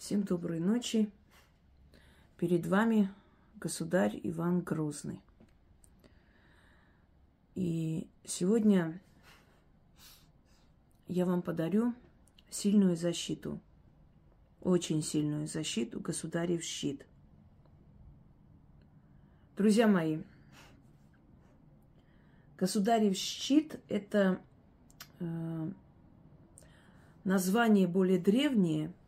Всем доброй ночи. Перед вами государь Иван Грозный. И сегодня я вам подарю сильную защиту, очень сильную защиту государев щит. Друзья мои, государев щит – это э, название более древнее –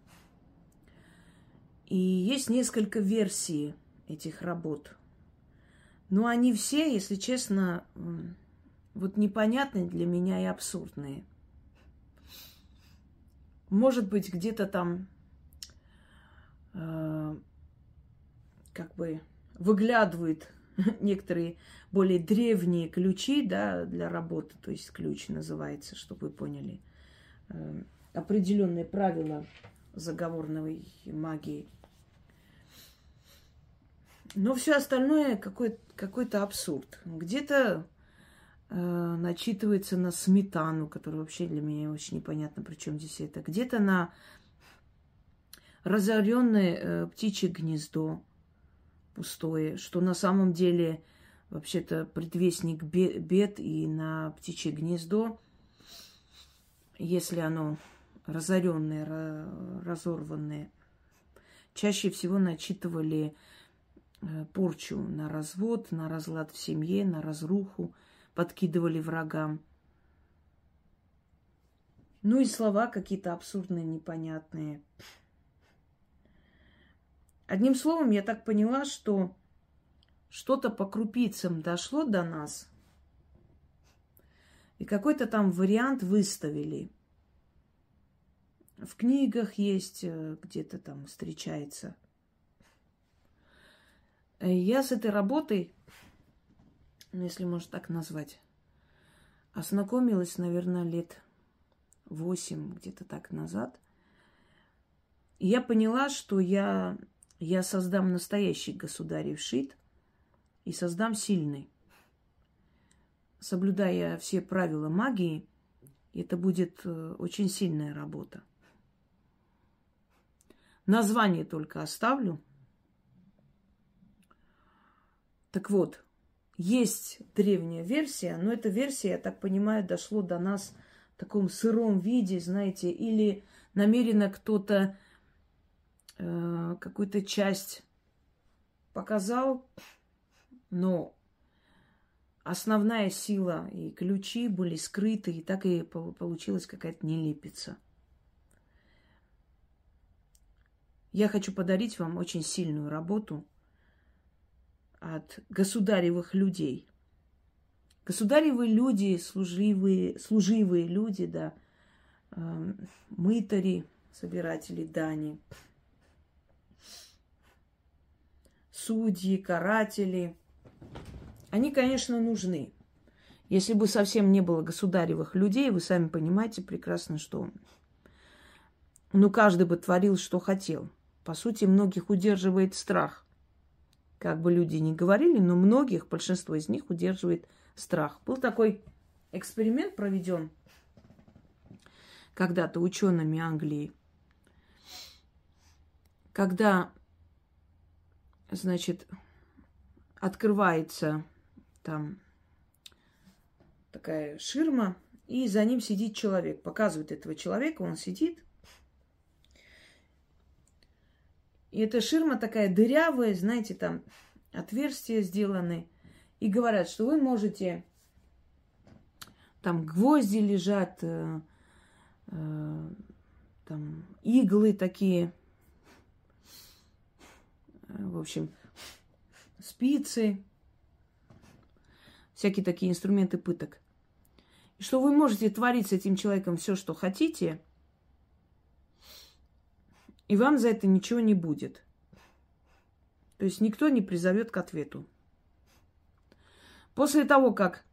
и есть несколько версий этих работ. Но они все, если честно, вот непонятные для меня и абсурдные. Может быть, где-то там э, как бы выглядывают некоторые более древние ключи да, для работы, то есть ключ называется, чтобы вы поняли, э, определенные правила заговорной магии – но все остальное какой- какой-то абсурд. Где-то э, начитывается на сметану, которая вообще для меня очень непонятно, при чем здесь это. Где-то на разоренное э, птичье гнездо пустое, что на самом деле вообще-то предвестник бед и на птичье гнездо, если оно разоренное, разорванное, чаще всего начитывали порчу на развод, на разлад в семье, на разруху, подкидывали врагам. Ну и слова какие-то абсурдные, непонятные. Одним словом, я так поняла, что что-то по крупицам дошло до нас, и какой-то там вариант выставили. В книгах есть, э, где-то там встречается – я с этой работой, ну, если можно так назвать, ознакомилась, наверное, лет восемь, где-то так назад. И я поняла, что я, я создам настоящий государев шит и создам сильный. Соблюдая все правила магии, это будет э, очень сильная работа. Название только оставлю – так вот, есть древняя версия, но эта версия, я так понимаю, дошло до нас в таком сыром виде, знаете, или намеренно кто-то э, какую-то часть показал, но основная сила и ключи были скрыты, и так и получилась какая-то нелепица. Я хочу подарить вам очень сильную работу – от государевых людей. Государевые люди, служивые, служивые люди, да, э, мытари, собиратели дани, судьи, каратели. Они, конечно, нужны. Если бы совсем не было государевых людей, вы сами понимаете прекрасно, что ну, каждый бы творил, что хотел. По сути, многих удерживает страх – как бы люди ни говорили, но многих, большинство из них удерживает страх. Был такой эксперимент проведен когда-то учеными Англии, когда, значит, открывается там такая ширма, и за ним сидит человек. Показывает этого человека, он сидит, И эта ширма такая дырявая, знаете, там отверстия сделаны. И говорят, что вы можете... Там гвозди лежат, э, э, там иглы такие. В общем, спицы. Всякие такие инструменты пыток. И что вы можете творить с этим человеком все, что хотите – и вам за это ничего не будет. То есть никто не призовет к ответу. После того, как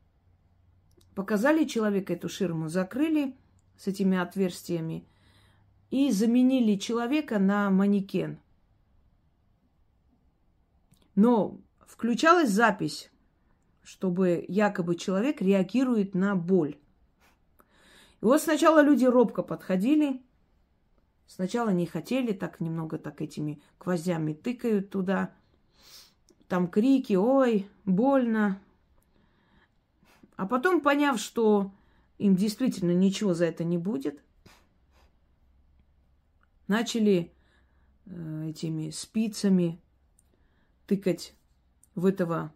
показали человека эту ширму, закрыли с этими отверстиями и заменили человека на манекен. Но включалась запись, чтобы якобы человек реагирует на боль. И вот сначала люди робко подходили, Сначала не хотели, так немного так этими гвоздями тыкают туда. Там крики, ой, больно. А потом, поняв, что им действительно ничего за это не будет, начали э, этими спицами тыкать в этого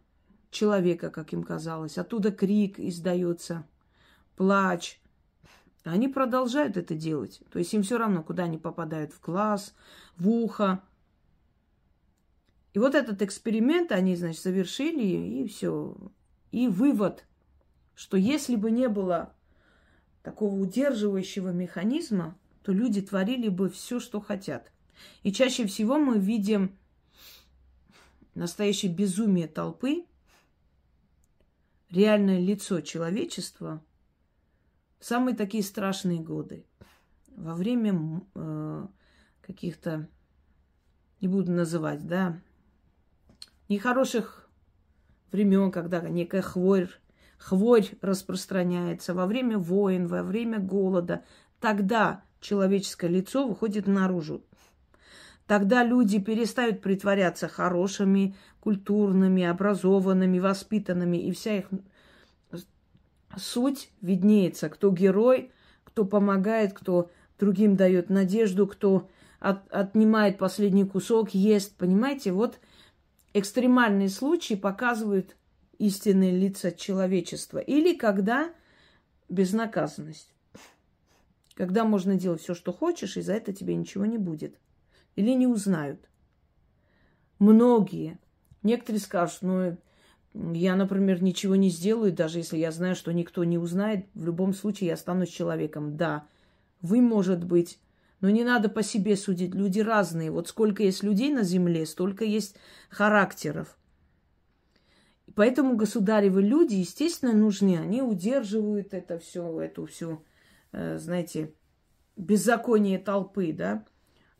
человека, как им казалось. Оттуда крик издается, плач. Они продолжают это делать. То есть им все равно, куда они попадают, в глаз, в ухо. И вот этот эксперимент они, значит, завершили, и все. И вывод, что если бы не было такого удерживающего механизма, то люди творили бы все, что хотят. И чаще всего мы видим настоящее безумие толпы, реальное лицо человечества самые такие страшные годы. Во время э, каких-то, не буду называть, да, нехороших времен, когда некая хворь, хворь распространяется, во время войн, во время голода, тогда человеческое лицо выходит наружу. Тогда люди перестают притворяться хорошими, культурными, образованными, воспитанными, и вся их суть виднеется, кто герой, кто помогает, кто другим дает надежду, кто от, отнимает последний кусок, ест. Понимаете, вот экстремальные случаи показывают истинные лица человечества. Или когда безнаказанность. Когда можно делать все, что хочешь, и за это тебе ничего не будет. Или не узнают. Многие. Некоторые скажут, ну, я, например, ничего не сделаю, даже если я знаю, что никто не узнает. В любом случае я останусь человеком. Да, вы, может быть, но не надо по себе судить. Люди разные. Вот сколько есть людей на земле, столько есть характеров. Поэтому государевы люди, естественно, нужны. Они удерживают это все, эту всю, э, знаете, беззаконие толпы, да.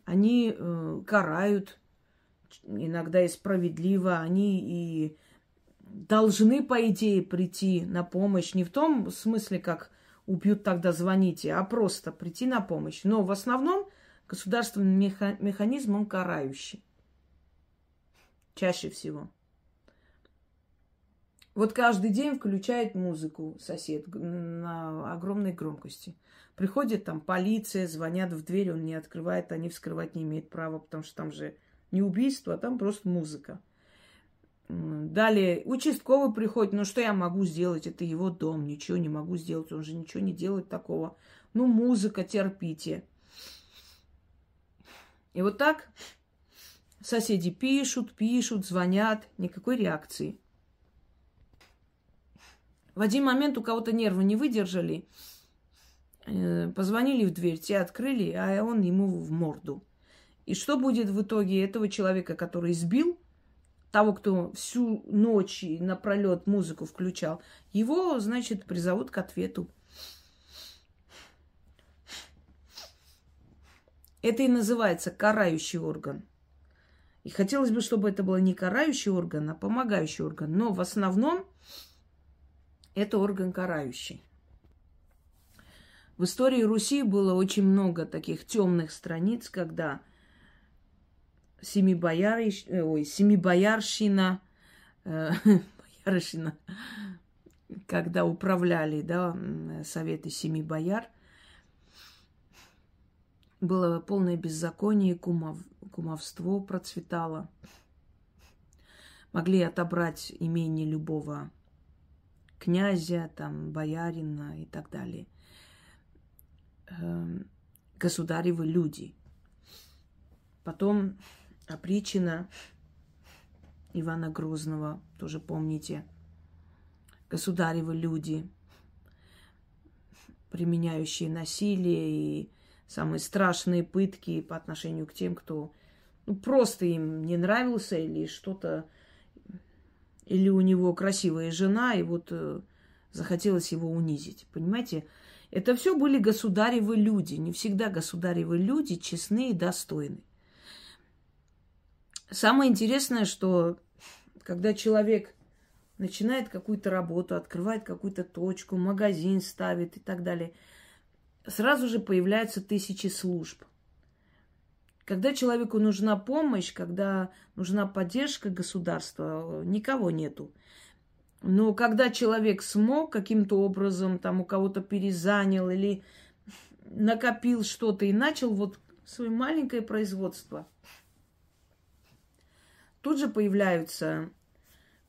Они э, карают, иногда и справедливо. Они и должны, по идее, прийти на помощь. Не в том смысле, как убьют, тогда звоните, а просто прийти на помощь. Но в основном государственный механизм, он карающий. Чаще всего. Вот каждый день включает музыку сосед на огромной громкости. Приходит там полиция, звонят в дверь, он не открывает, они вскрывать не имеют права, потому что там же не убийство, а там просто музыка. Далее участковый приходит, ну что я могу сделать? Это его дом, ничего не могу сделать, он же ничего не делает такого. Ну, музыка, терпите. И вот так соседи пишут, пишут, звонят, никакой реакции. В один момент у кого-то нервы не выдержали, э, позвонили в дверь, те открыли, а он ему в морду. И что будет в итоге этого человека, который избил того, кто всю ночь и напролет музыку включал, его, значит, призовут к ответу. Это и называется карающий орган. И хотелось бы, чтобы это был не карающий орган, а помогающий орган. Но в основном это орган карающий. В истории Руси было очень много таких темных страниц, когда Семибоярищ... Э, ой, Семибоярщина, э, Боярщина, когда управляли, да, советы семи бояр, было полное беззаконие, кумов, кумовство процветало. Могли отобрать имение любого князя, там, боярина и так далее. Эм, государевы люди. Потом опричина Ивана Грозного, тоже помните, государевы люди, применяющие насилие и самые страшные пытки по отношению к тем, кто ну, просто им не нравился или что-то, или у него красивая жена, и вот э, захотелось его унизить. Понимаете? Это все были государевы люди. Не всегда государевы люди честны и достойны. Самое интересное, что когда человек начинает какую-то работу, открывает какую-то точку, магазин ставит и так далее, сразу же появляются тысячи служб. Когда человеку нужна помощь, когда нужна поддержка государства, никого нету. Но когда человек смог каким-то образом, там у кого-то перезанял или накопил что-то и начал вот свое маленькое производство, тут же появляются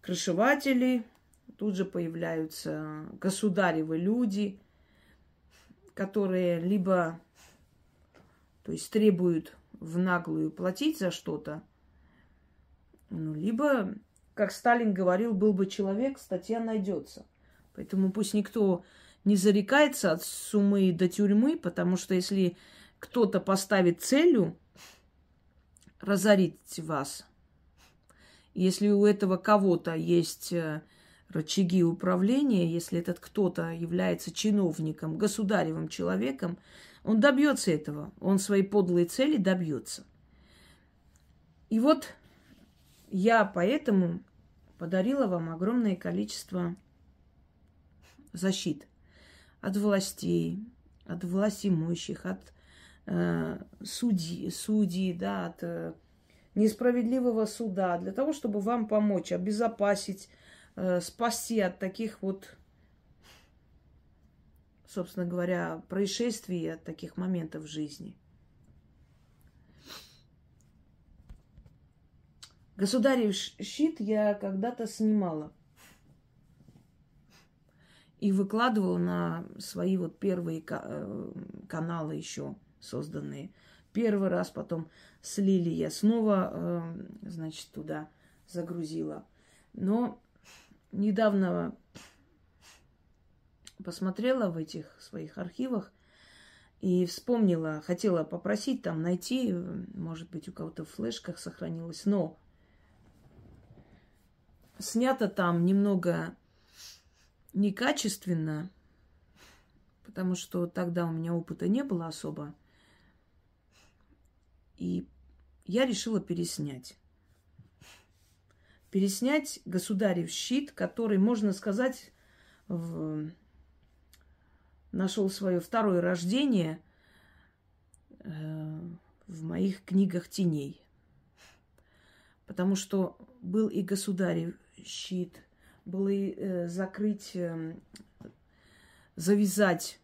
крышеватели, тут же появляются государевы люди, которые либо то есть требуют в наглую платить за что-то, ну, либо, как Сталин говорил, был бы человек, статья найдется. Поэтому пусть никто не зарекается от суммы до тюрьмы, потому что если кто-то поставит целью разорить вас, если у этого кого-то есть э, рычаги управления, если этот кто-то является чиновником, государевым человеком, он добьется этого. Он своей подлой цели добьется. И вот я поэтому подарила вам огромное количество защит от властей, от властимущих, от э, судей, судей, да, от э, несправедливого суда, для того, чтобы вам помочь, обезопасить, э, спасти от таких вот собственно говоря, происшествий, от таких моментов в жизни. Государев щит я когда-то снимала и выкладывала на свои вот первые э, каналы еще созданные. Первый раз потом слили я снова, э, значит, туда загрузила. Но недавно посмотрела в этих своих архивах и вспомнила, хотела попросить там найти, может быть, у кого-то в флешках сохранилось, но снято там немного некачественно, потому что тогда у меня опыта не было особо. И я решила переснять. Переснять государев щит, который, можно сказать, в нашел свое второе рождение э, в моих книгах теней. Потому что был и государев щит, был и э, закрыть, э, завязать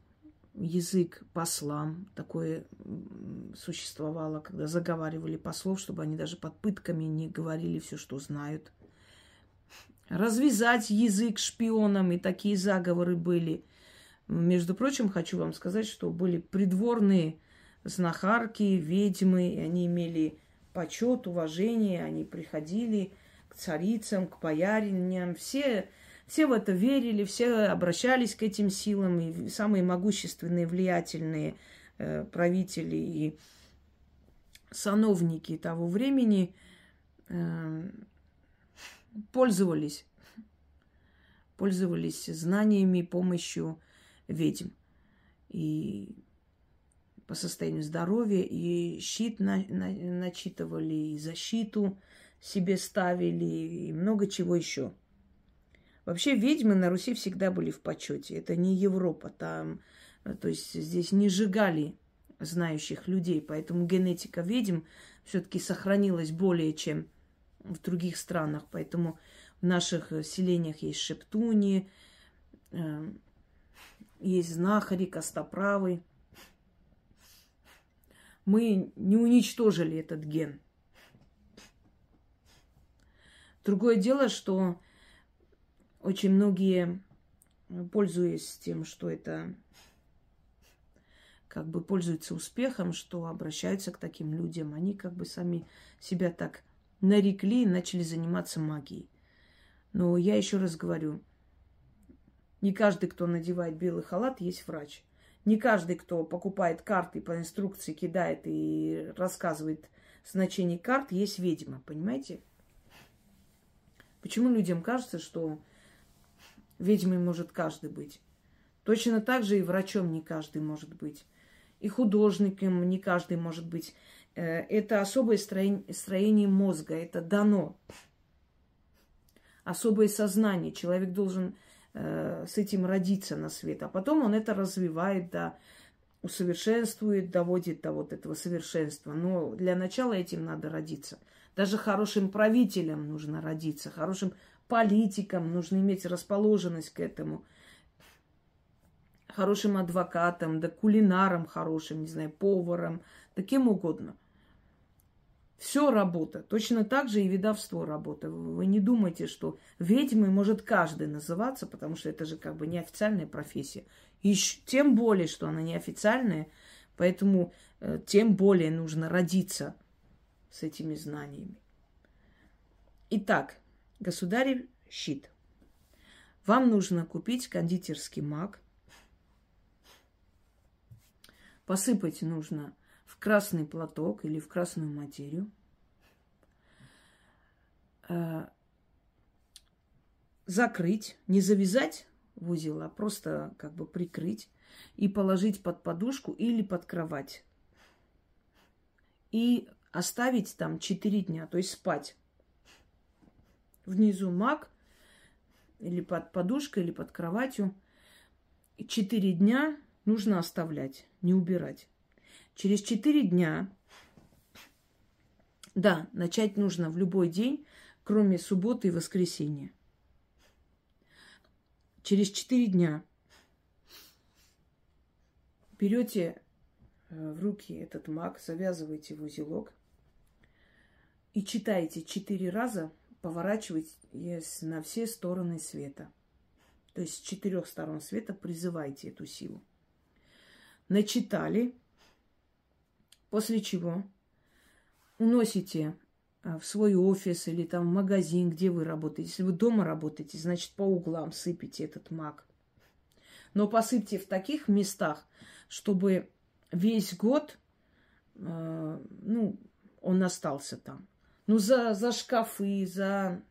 язык послам. Такое существовало, когда заговаривали послов, чтобы они даже под пытками не говорили все, что знают. Развязать язык шпионам, и такие заговоры были. Между прочим, хочу вам сказать, что были придворные знахарки, ведьмы, и они имели почет, уважение, они приходили к царицам, к бояриням, все, все в это верили, все обращались к этим силам, и самые могущественные, влиятельные э, правители и сановники того времени э, пользовались, пользовались знаниями, помощью ведьм. И по состоянию здоровья, и щит на, на, начитывали, и защиту себе ставили, и много чего еще. Вообще ведьмы на Руси всегда были в почете. Это не Европа, там, то есть здесь не сжигали знающих людей, поэтому генетика ведьм все-таки сохранилась более чем в других странах. Поэтому в наших селениях есть шептуни, э, есть знахари, костоправы. Мы не уничтожили этот ген. Другое дело, что очень многие, пользуясь тем, что это как бы пользуются успехом, что обращаются к таким людям, они как бы сами себя так нарекли и начали заниматься магией. Но я еще раз говорю, не каждый, кто надевает белый халат, есть врач. Не каждый, кто покупает карты по инструкции, кидает и рассказывает значение карт, есть ведьма. Понимаете? Почему людям кажется, что ведьмой может каждый быть? Точно так же и врачом не каждый может быть. И художником не каждый может быть. Э, это особое строение мозга, это дано. Особое сознание. Человек должен э, с этим родиться на свет, а потом он это развивает до усовершенствует, доводит до вот этого совершенства. Но для начала этим надо родиться. Даже хорошим правителям нужно родиться, хорошим политикам нужно иметь расположенность к этому, хорошим адвокатом, да кулинаром хорошим, не знаю, поваром, да кем угодно. Все работа. Точно так же и ведовство работа. Вы не думайте, что ведьмой может каждый называться, потому что это же как бы неофициальная профессия. И тем более, что она неофициальная, поэтому э, тем более нужно родиться с этими знаниями. Итак, государь щит. Вам нужно купить кондитерский маг. Посыпать нужно в красный платок или в красную материю. Э, закрыть, не завязать в узел, а просто как бы прикрыть и положить под подушку или под кровать. И оставить там 4 дня, то есть спать. Внизу маг или под подушкой, или под кроватью. 4 дня нужно оставлять, не убирать. Через четыре дня, да, начать нужно в любой день, кроме субботы и воскресенья. Через четыре дня берете э, в руки этот маг, завязываете в узелок и читаете четыре раза, поворачиваясь на все стороны света. То есть с четырех сторон света призывайте эту силу. Начитали, После чего уносите а, в свой офис или там в магазин, где вы работаете. Если вы дома работаете, значит, по углам сыпите этот мак. Но посыпьте в таких местах, чтобы весь год, э, ну, он остался там. Ну, за, за шкафы, за,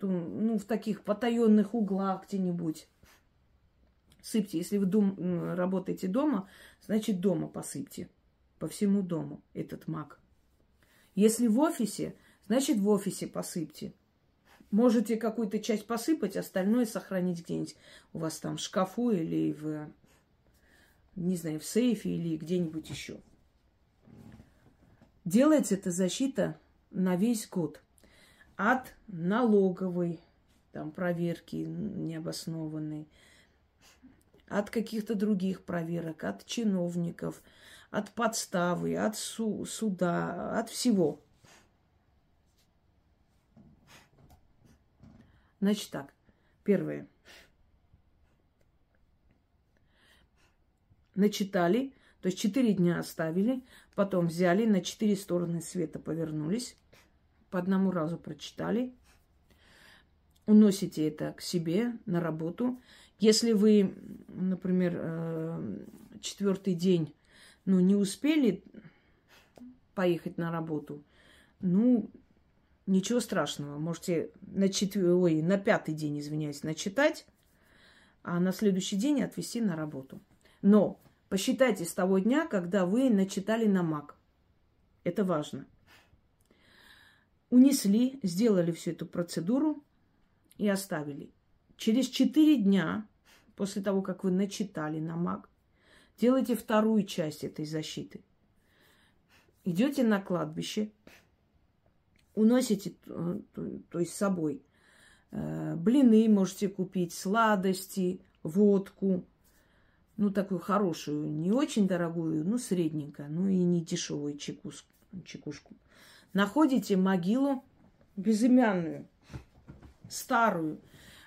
ну, в таких потаенных углах где-нибудь. Сыпьте. Если вы дом, работаете дома, значит, дома посыпьте по всему дому этот маг. Если в офисе, значит в офисе посыпьте. Можете какую-то часть посыпать, остальное сохранить где-нибудь у вас там в шкафу или в, не знаю, в сейфе или где-нибудь еще. Делается эта защита на весь год. От налоговой там, проверки необоснованной, от каких-то других проверок, от чиновников – от подставы, от су- суда, от всего. Значит так, первое. Начитали, то есть четыре дня оставили, потом взяли, на четыре стороны света повернулись, по одному разу прочитали, уносите это к себе на работу. Если вы, например, э, четвертый день ну, не успели поехать на работу, ну, ничего страшного. Можете на, четвер... Ой, на пятый день, извиняюсь, начитать, а на следующий день отвезти на работу. Но посчитайте с того дня, когда вы начитали на маг. Это важно. Унесли, сделали всю эту процедуру и оставили. Через четыре дня после того, как вы начитали на маг, Делайте вторую часть этой защиты. Идете на кладбище, уносите, э, то есть с собой, э, блины можете купить, сладости, водку, ну, такую хорошую, не очень дорогую, ну, средненькую, ну, и не дешевую чекушку. Находите могилу безымянную, старую.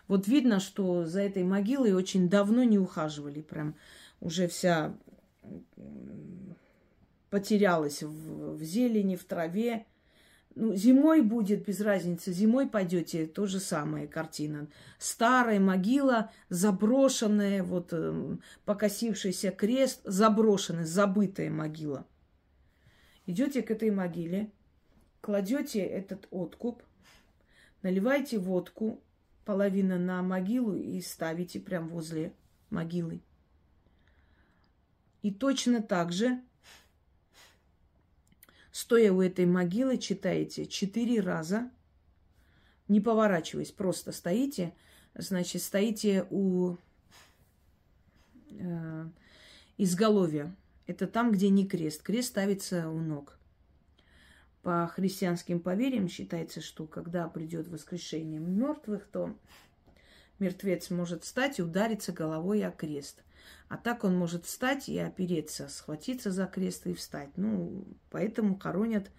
Вот видно, что за этой могилой очень давно не ухаживали. Прям уже вся потерялась в, в зелени, в траве. Ну, зимой будет без разницы, зимой пойдете, то же самое картина. Старая могила, заброшенная, вот э, покосившийся крест, заброшенная, забытая могила. Идете к этой могиле, кладете этот откуп, наливаете водку, половина на могилу и ставите прям возле могилы. И точно так же, стоя у этой могилы, читаете четыре раза, не поворачиваясь, просто стоите, значит, стоите у... Э, изголовья. Это там, где не крест. Крест ставится у ног. По христианским поверьям считается, что когда придет воскрешение мертвых, то мертвец может встать и удариться головой о крест. А так он может встать и опереться, схватиться за крест и встать. Ну, поэтому хоронят,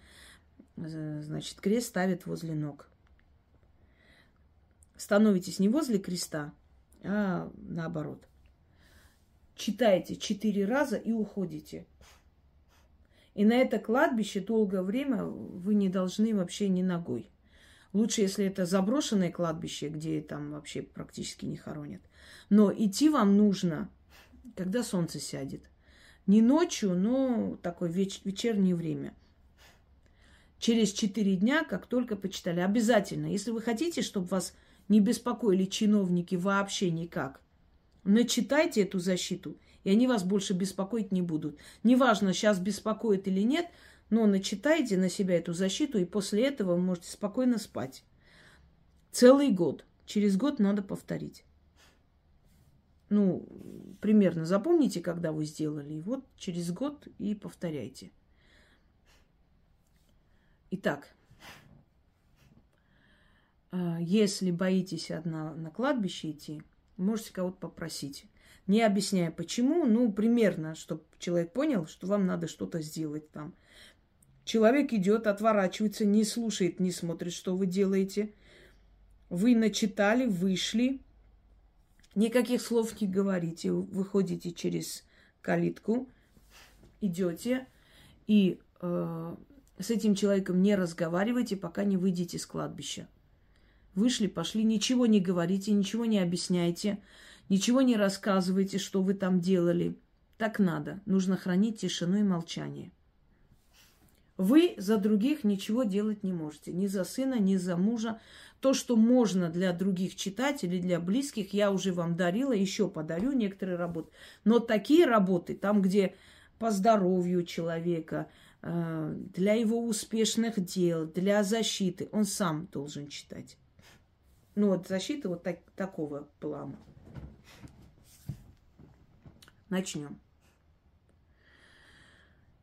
э, значит, крест ставят возле ног. Становитесь не возле креста, а наоборот. Читайте четыре раза и уходите. И на это кладбище долгое время вы не должны вообще ни ногой. Лучше, если это заброшенное кладбище, где там вообще практически не хоронят. Но идти вам нужно, когда солнце сядет. Не ночью, но такое веч- вечернее время. Через четыре дня, как только почитали. Обязательно, если вы хотите, чтобы вас не беспокоили чиновники вообще никак, начитайте эту защиту, и они вас больше беспокоить не будут. Неважно, сейчас беспокоит или нет – но начитайте на себя эту защиту, и после этого вы можете спокойно спать. Целый год. Через год надо повторить. Ну, примерно запомните, когда вы сделали. И вот через год и повторяйте. Итак, а, если боитесь одна на кладбище идти, можете кого-то попросить. Не объясняя почему, ну, примерно, чтобы человек понял, что вам надо что-то сделать там. Человек идет, отворачивается, не слушает, не смотрит, что вы делаете. Вы начитали, вышли, никаких слов не говорите, выходите через калитку, идете и э, с этим человеком не разговаривайте, пока не выйдете с кладбища. Вышли, пошли, ничего не говорите, ничего не объясняйте, ничего не рассказывайте, что вы там делали. Так надо. Нужно хранить тишину и молчание. Вы за других ничего делать не можете. Ни за сына, ни за мужа. То, что можно для других читать или для близких, я уже вам дарила, еще подарю некоторые работы. Но такие работы, там, где по здоровью человека, э, для его успешных дел, для защиты, он сам должен читать. Ну вот защита вот так, такого плана. Начнем.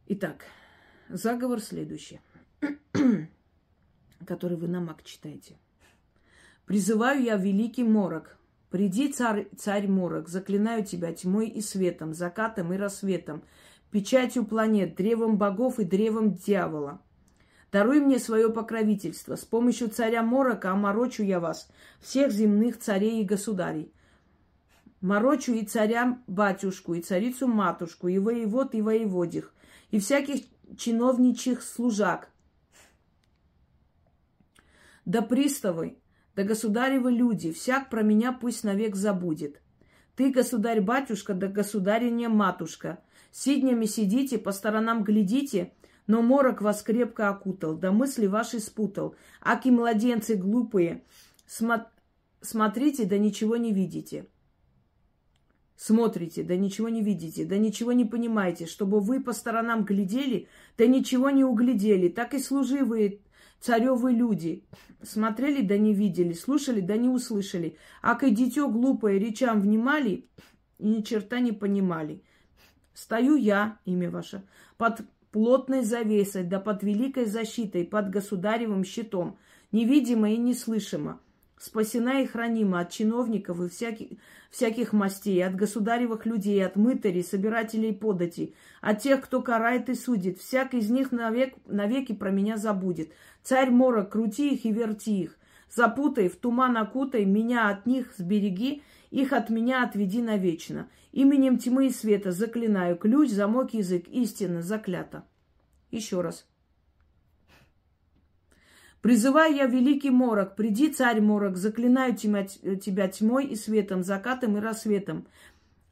Итак, Заговор следующий, который вы на маг читаете. Призываю я великий морок. Приди, царь, царь морок, заклинаю тебя тьмой и светом, закатом и рассветом, печатью планет, древом богов и древом дьявола. Даруй мне свое покровительство. С помощью царя Морока оморочу я вас, всех земных царей и государей. Морочу и царя батюшку, и царицу матушку, и воевод, и воеводих, и всяких чиновничьих служак. Да приставы, да государевы люди, всяк про меня пусть навек забудет. Ты, государь-батюшка, да государиня матушка, сиднями сидите, по сторонам глядите, но морок вас крепко окутал, да мысли ваши спутал. Аки младенцы глупые, смо- смотрите, да ничего не видите смотрите, да ничего не видите, да ничего не понимаете, чтобы вы по сторонам глядели, да ничего не углядели. Так и служивые царевы люди смотрели, да не видели, слушали, да не услышали. А к дитё глупое речам внимали и ни черта не понимали. Стою я, имя ваше, под плотной завесой, да под великой защитой, под государевым щитом, невидимо и неслышимо спасена и хранима от чиновников и всяких, всяких мастей, от государевых людей, от мытарей, собирателей подати, от тех, кто карает и судит. Всяк из них навек, навеки про меня забудет. Царь Мора, крути их и верти их. Запутай, в туман окутай, меня от них сбереги, их от меня отведи навечно. Именем тьмы и света заклинаю, ключ, замок, язык, истина, заклято. Еще раз. Призываю я великий морок, приди, царь морок, заклинаю тебя тьмой и светом, закатом и рассветом,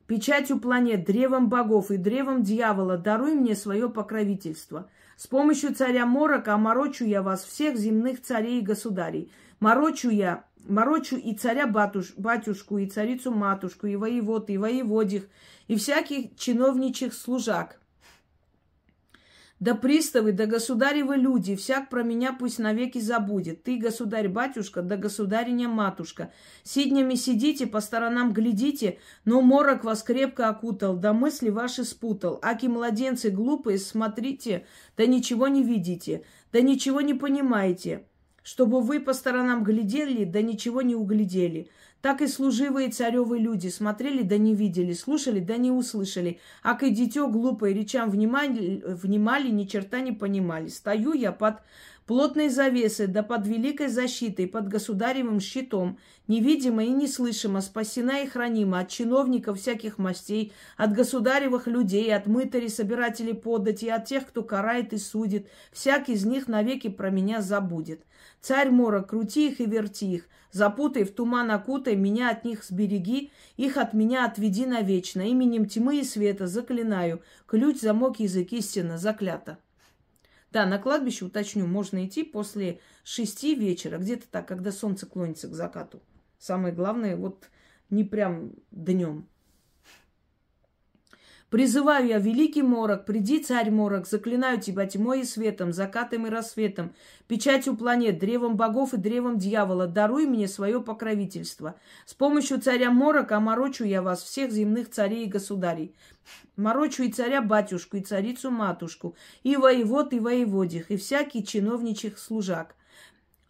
печатью планет, древом богов и древом дьявола, даруй мне свое покровительство. С помощью царя Морока оморочу я вас, всех земных царей и государей. Морочу я, морочу и царя батуш, батюшку, и царицу матушку, и воевод, и воеводих, и всяких чиновничьих служак. Да приставы, да государевы люди, всяк про меня пусть навеки забудет. Ты, государь-батюшка, да государиня-матушка. Сиднями сидите, по сторонам глядите, но морок вас крепко окутал, да мысли ваши спутал. Аки младенцы глупые, смотрите, да ничего не видите, да ничего не понимаете. Чтобы вы по сторонам глядели, да ничего не углядели. Так и служивые царевы люди смотрели, да не видели, слушали, да не услышали. А к дитё глупое речам внимали, внимали, ни черта не понимали. Стою я под плотной завесой, да под великой защитой, под государевым щитом, невидимо и неслышимо, спасена и хранима от чиновников всяких мастей, от государевых людей, от мытарей, собирателей подати, от тех, кто карает и судит. Всякий из них навеки про меня забудет. Царь Мора, крути их и верти их, запутай, в туман окутай, меня от них сбереги, их от меня отведи навечно. Именем тьмы и света заклинаю, ключ, замок, язык, истина, заклято. Да, на кладбище, уточню, можно идти после шести вечера, где-то так, когда солнце клонится к закату. Самое главное, вот не прям днем. Призываю я великий морок, приди, царь морок, заклинаю тебя тьмой и светом, закатом и рассветом, печатью планет, древом богов и древом дьявола, даруй мне свое покровительство. С помощью царя морока оморочу я вас, всех земных царей и государей. Морочу и царя батюшку, и царицу матушку, и воевод, и воеводих, и всякий чиновничих служак.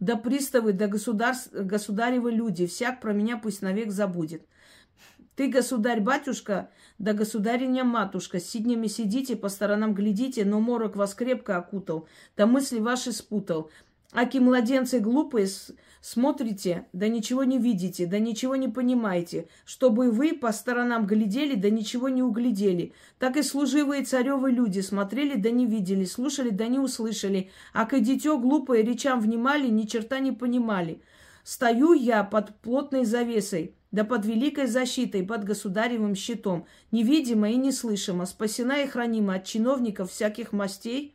Да приставы, да государ... государевы люди, всяк про меня пусть навек забудет. Ты, государь-батюшка, да государиня-матушка, сиднями сидите, по сторонам глядите, но морок вас крепко окутал, да мысли ваши спутал. Аки младенцы глупые, смотрите, да ничего не видите, да ничего не понимаете, чтобы вы по сторонам глядели, да ничего не углядели. Так и служивые царевы люди смотрели, да не видели, слушали, да не услышали, а к дитё глупые речам внимали, ни черта не понимали. Стою я под плотной завесой, да под великой защитой, под государевым щитом, невидимо и неслышимо, спасена и хранима от чиновников всяких мастей,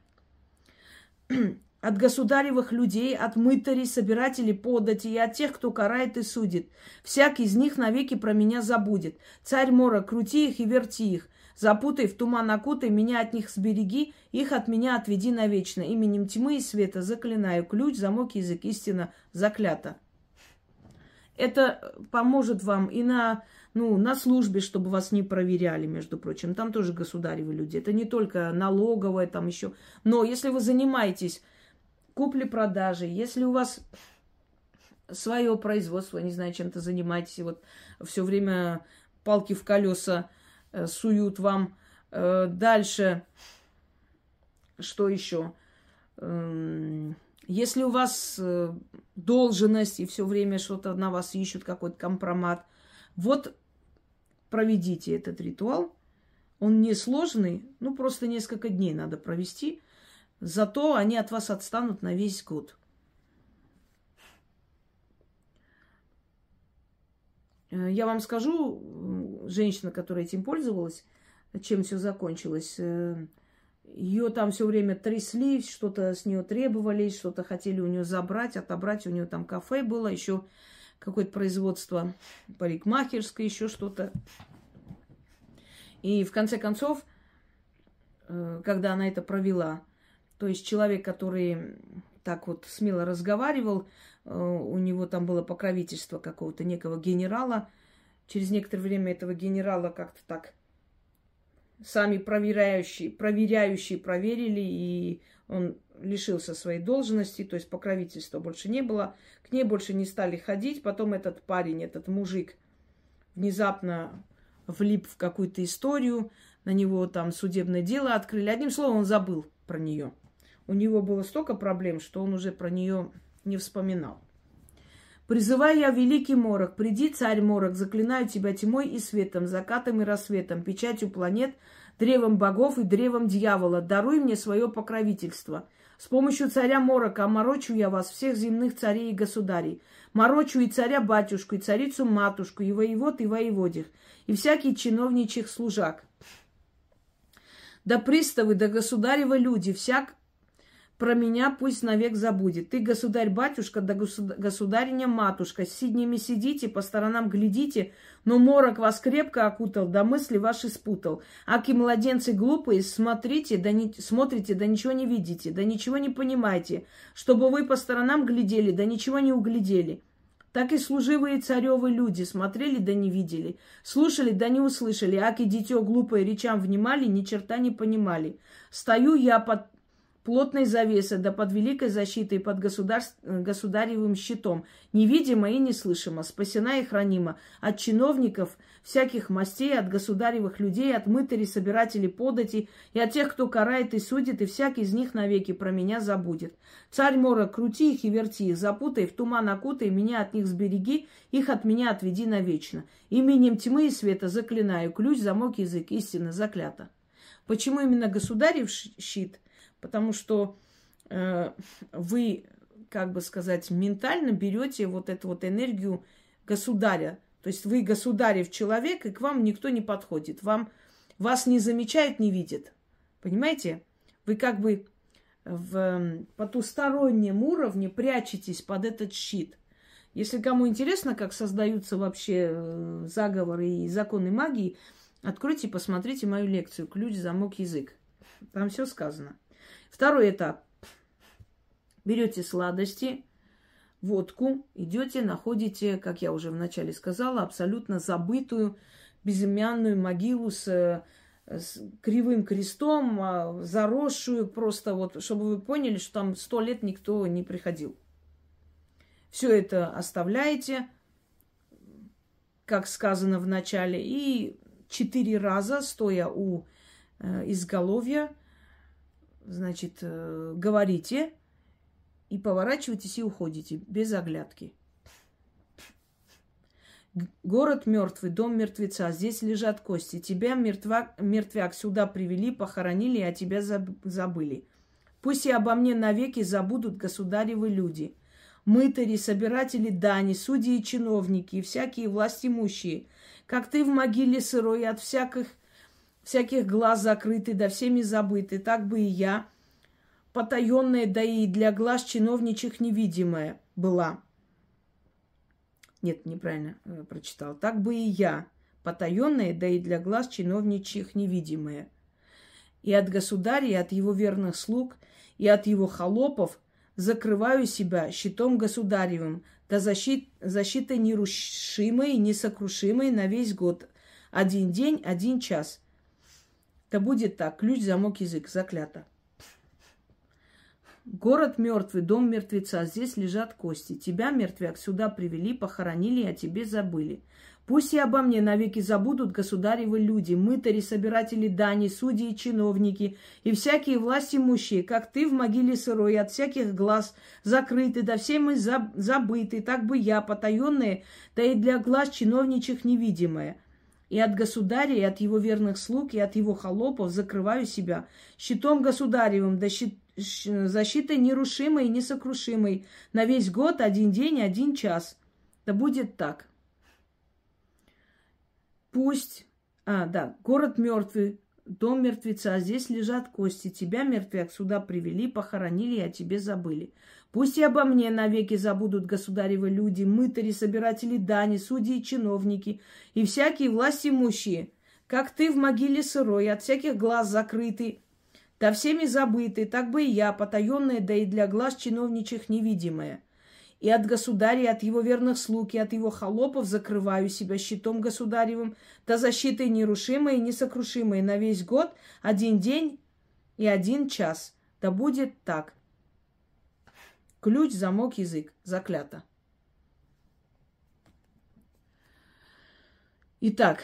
от государевых людей, от мытарей, собирателей подати и от тех, кто карает и судит. Всякий из них навеки про меня забудет. Царь Мора, крути их и верти их. Запутай в туман окутай, меня от них сбереги, их от меня отведи навечно. Именем тьмы и света заклинаю. Ключ, замок, язык, истина, заклято. Это поможет вам и на, ну, на службе, чтобы вас не проверяли, между прочим. Там тоже государевы люди. Это не только налоговая, там еще. Но если вы занимаетесь купли-продажей, если у вас свое производство, не знаю, чем-то занимаетесь, вот все время палки в колеса э, суют вам. Э, дальше, что еще? Эм, если у вас э, должность и все время что-то на вас ищут, какой-то компромат, вот проведите этот ритуал. Он несложный, ну просто несколько дней надо провести. Зато они от вас отстанут на весь год. Э, я вам скажу, женщина, которая этим пользовалась, чем все закончилось. Ее там все время трясли, что-то с нее требовали, что-то хотели у нее забрать, отобрать. У нее там кафе было, еще какое-то производство парикмахерское, еще что-то. И в конце концов, э, когда она это провела, то есть человек, который так вот смело разговаривал, э, у него там было покровительство какого-то некого генерала. Через некоторое время этого генерала как-то так сами проверяющие, проверяющие проверили, и он лишился своей должности, то есть покровительства больше не было. К ней больше не стали ходить. Потом этот парень, этот мужик внезапно влип в какую-то историю, на него там судебное дело открыли. Одним словом, он забыл про нее. У него было столько проблем, что он уже про нее не вспоминал. Призываю я великий морок, приди, царь морок, заклинаю тебя тьмой и светом, закатом и рассветом, печатью планет, древом богов и древом дьявола. Даруй мне свое покровительство. С помощью царя Морока оморочу я вас, всех земных царей и государей. Морочу и царя-батюшку, и царицу-матушку, и воевод, и воеводих, и всякий чиновничьих служак. Да приставы, да государевы люди, всяк про меня пусть навек забудет. Ты, государь-батюшка, да государиня-матушка, с ними сидите, по сторонам глядите, но морок вас крепко окутал, да мысли ваши спутал. Аки младенцы глупые, смотрите, да не, смотрите, да ничего не видите, да ничего не понимаете, чтобы вы по сторонам глядели, да ничего не углядели. Так и служивые царевы люди смотрели да не видели, слушали да не услышали, аки дитё глупое речам внимали, ни черта не понимали. Стою я под плотной завесой, да под великой защитой, под государ... государевым щитом, невидимо и неслышимо, спасена и хранима от чиновников всяких мастей, от государевых людей, от мытарей, собирателей подати, и от тех, кто карает и судит, и всякий из них навеки про меня забудет. Царь Мора, крути их и верти их, запутай, в туман окутай, меня от них сбереги, их от меня отведи навечно. Именем тьмы и света заклинаю, ключ, замок, язык, истина заклята. Почему именно государев щит? Потому что э, вы, как бы сказать, ментально берете вот эту вот энергию государя. То есть вы государев человек, и к вам никто не подходит. Вам, вас не замечают, не видят. Понимаете? Вы как бы в потустороннем уровне прячетесь под этот щит. Если кому интересно, как создаются вообще э, заговоры и законы магии, откройте и посмотрите мою лекцию «Ключ, замок, язык». Там все сказано. Второй этап. Берете сладости, водку, идете, находите, как я уже вначале сказала, абсолютно забытую безымянную могилу с, с кривым крестом, а, заросшую просто вот, чтобы вы поняли, что там сто лет никто не приходил. Все это оставляете, как сказано в начале, и четыре раза, стоя у э, изголовья, значит, э, говорите и поворачиваетесь и уходите без оглядки. Город мертвый, дом мертвеца, здесь лежат кости. Тебя, мертвак, мертвяк, сюда привели, похоронили, а тебя забыли. Пусть и обо мне навеки забудут государевы люди. Мытари, собиратели дани, судьи и чиновники, и всякие властимущие. Как ты в могиле сырой от всяких всяких глаз закрыты, да всеми забыты, так бы и я, потаенная, да и для глаз чиновничих невидимая была. Нет, неправильно э, прочитал. Так бы и я, потаенная, да и для глаз чиновничих невидимая. И от государя, и от его верных слуг, и от его холопов закрываю себя щитом государевым, да защит, защитой нерушимой и несокрушимой на весь год. Один день, один час – да будет так. Ключ, замок, язык. Заклято. Город мертвый, дом мертвеца. Здесь лежат кости. Тебя, мертвяк, сюда привели, похоронили, а тебе забыли. Пусть и обо мне навеки забудут государевы люди, мытари, собиратели дани, судьи и чиновники, и всякие власть имущие, как ты в могиле сырой, от всяких глаз закрыты, да все мы забыты, так бы я, потаенная, да и для глаз чиновничих невидимая. И от государя, и от его верных слуг, и от его холопов закрываю себя щитом государевым, да щит, защитой нерушимой и несокрушимой. На весь год, один день, один час. Да будет так. Пусть, а, да, город мертвый, дом мертвеца, здесь лежат кости. Тебя, мертвяк, сюда привели, похоронили, а тебе забыли. Пусть и обо мне навеки забудут государевы люди, мытари, собиратели дани, судьи и чиновники, и всякие власть имущие, как ты в могиле сырой, от всяких глаз закрытый, да всеми забытый, так бы и я, потаенная, да и для глаз чиновничих невидимая. И от государя, и от его верных слуг, и от его холопов закрываю себя щитом государевым, да защитой нерушимой и несокрушимой на весь год, один день и один час. Да будет так. Ключ, замок, язык. Заклято. Итак,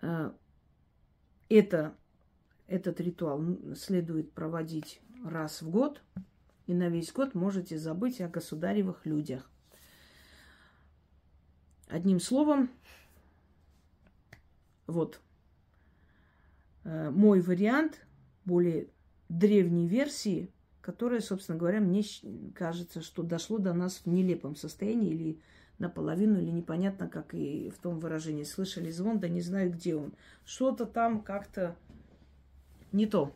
э, это, этот ритуал следует проводить раз в год, и на весь год можете забыть о государевых людях. Одним словом, вот э, мой вариант более древней версии, которая, собственно говоря, мне кажется, что дошло до нас в нелепом состоянии или наполовину, или непонятно, как и в том выражении. Слышали звон, да не знаю, где он. Что-то там как-то не то.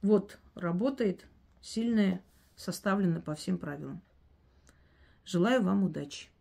Вот работает, сильная, составлена по всем правилам. Желаю вам удачи.